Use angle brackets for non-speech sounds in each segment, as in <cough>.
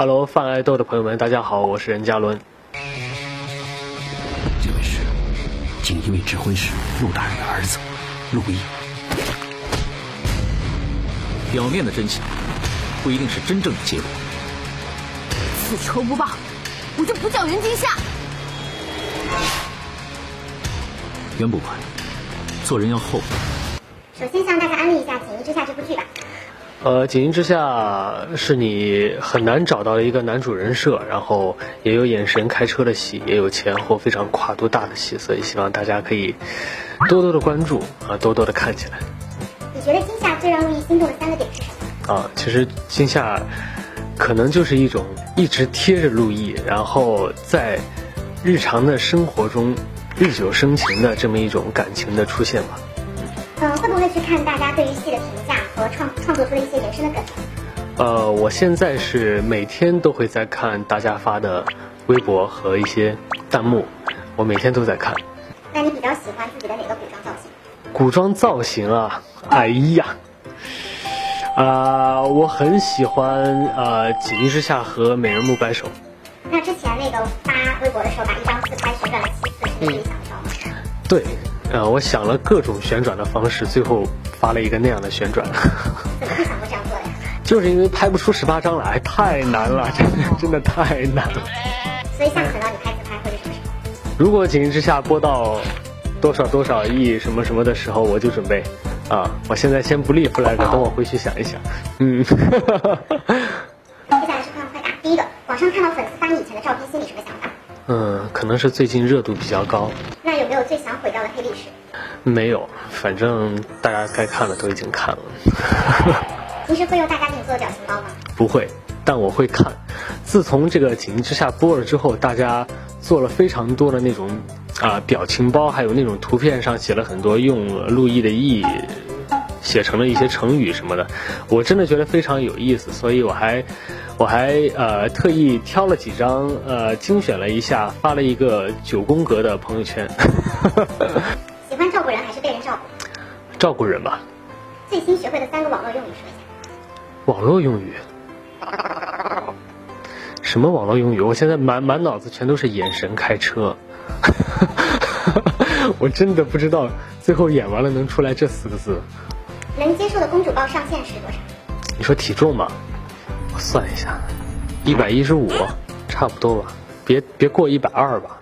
Hello，泛爱豆的朋友们，大家好，我是任嘉伦。这位是锦衣卫指挥使陆大人的儿子陆毅。表面的真相不一定是真正的结果。此仇不报，我就不叫袁今夏。袁捕快，做人要厚道。首先向大家安利一下《。呃，《锦衣之下》是你很难找到的一个男主人设，然后也有眼神开车的戏，也有前后非常跨度大的戏，所以希望大家可以多多的关注啊，多多的看起来。你觉得今夏最让陆毅心动的三个点是什么？啊，其实今夏可能就是一种一直贴着陆毅，然后在日常的生活中日久生情的这么一种感情的出现吧。嗯，会不会去看大家对于戏的评价和创创作出的一些延伸的梗？呃，我现在是每天都会在看大家发的微博和一些弹幕，我每天都在看。那你比较喜欢自己的哪个古装造型？古装造型啊，哎呀，啊、我很喜欢呃《锦衣之下》和《美人木白手》。那之前那个发微博的时候，把一张自拍旋转了七次，是你自己想得到吗？对，呃，我想了各种旋转的方式，最后发了一个那样的旋转。怎么会想过这样做的呀？<laughs> 就是因为拍不出十八张来，太难了，真的真的太难了。<laughs> 所以下次等到你拍自拍会是什么时候？如果《锦衣之下》播到多少多少亿什么什么的时候，我就准备啊，我现在先不立 flag，等我回去想一想。嗯，接下来是快问快答。第一个，网上看到粉丝发你以前的照片，心里什么想法？嗯，可能是最近热度比较高，那有没有最想毁？没有，反正大家该看的都已经看了。<laughs> 平时会用大家给你做的表情包吗？不会，但我会看。自从这个《锦衣之下》播了之后，大家做了非常多的那种啊、表情包，还有那种图片上写了很多用陆毅的意，写成了一些成语什么的，我真的觉得非常有意思，所以我还 <laughs> 我还呃特意挑了几张呃精选了一下，发了一个九宫格的朋友圈，照顾人吧。最新学会的三个网络用语说一下。网络用语，什么网络用语？我现在满满脑子全都是眼神开车，<laughs> 我真的不知道最后演完了能出来这四个字。能接受的公主抱上限是多少？你说体重吗，我算一下，一百一十五，差不多吧，别别过一百二吧。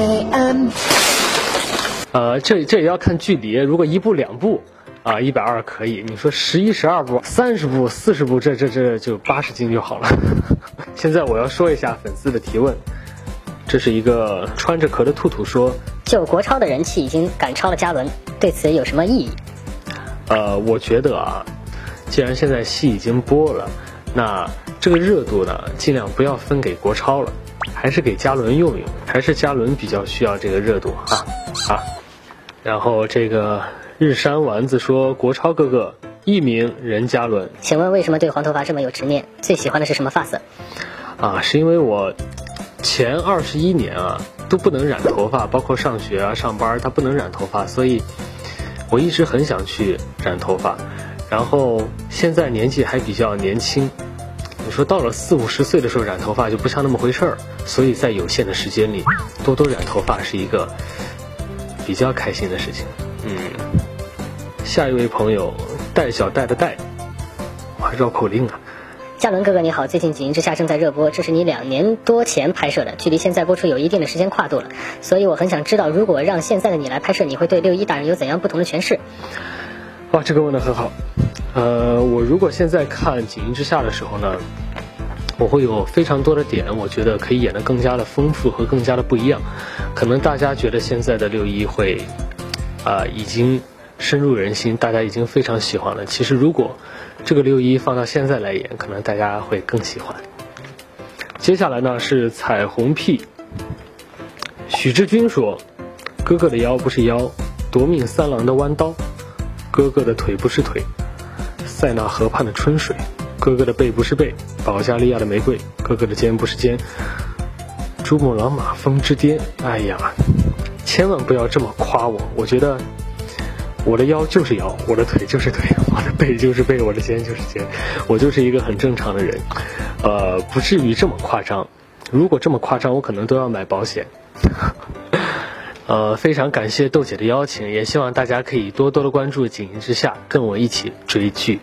呃，这这也要看距离，如果一步两步。啊，一百二可以。你说十一、十二步、三十步、四十步，这这这就八十斤就好了。<laughs> 现在我要说一下粉丝的提问，这是一个穿着壳的兔兔说，就国超的人气已经赶超了嘉伦，对此有什么意义？呃，我觉得啊，既然现在戏已经播了，那这个热度呢，尽量不要分给国超了，还是给嘉伦用用，还是嘉伦比较需要这个热度啊啊。然后这个日山丸子说，国超哥哥艺名任嘉伦请问为什么对黄头发这么有执念？最喜欢的是什么发色？啊，是因为我前二十一年啊都不能染头发，包括上学啊、上班，他不能染头发，所以我一直很想去染头发。然后现在年纪还比较年轻，你说到了四五十岁的时候染头发就不像那么回事儿，所以在有限的时间里多多染头发是一个比较开心的事情。嗯，下一位朋友戴小戴的戴，哇，绕口令啊！嘉伦哥哥你好，最近《锦衣之下》正在热播，这是你两年多前拍摄的，距离现在播出有一定的时间跨度了，所以我很想知道，如果让现在的你来拍摄，你会对六一大人有怎样不同的诠释？哇，这个问的很好。呃，我如果现在看《锦衣之下》的时候呢，我会有非常多的点，我觉得可以演得更加的丰富和更加的不一样。可能大家觉得现在的六一会，啊、已经深入人心，大家已经非常喜欢了。其实如果这个六一放到现在来演，可能大家会更喜欢。接下来呢是彩虹屁。许志军说：“哥哥的腰不是腰，夺命三郎的弯刀。”哥哥的腿不是腿，塞纳河畔的春水；哥哥的背不是背，保加利亚的玫瑰；哥哥的肩不是肩，珠穆朗玛峰之巅。哎呀，千万不要这么夸我！我觉得我的腰就是腰，我的腿就是腿，我的背就是背，我的肩就是肩，我就是一个很正常的人。呃，不至于这么夸张。如果这么夸张，我可能都要买保险。<laughs> 呃，非常感谢豆姐的邀请，也希望大家可以多多的关注《锦衣之下》，跟我一起追剧。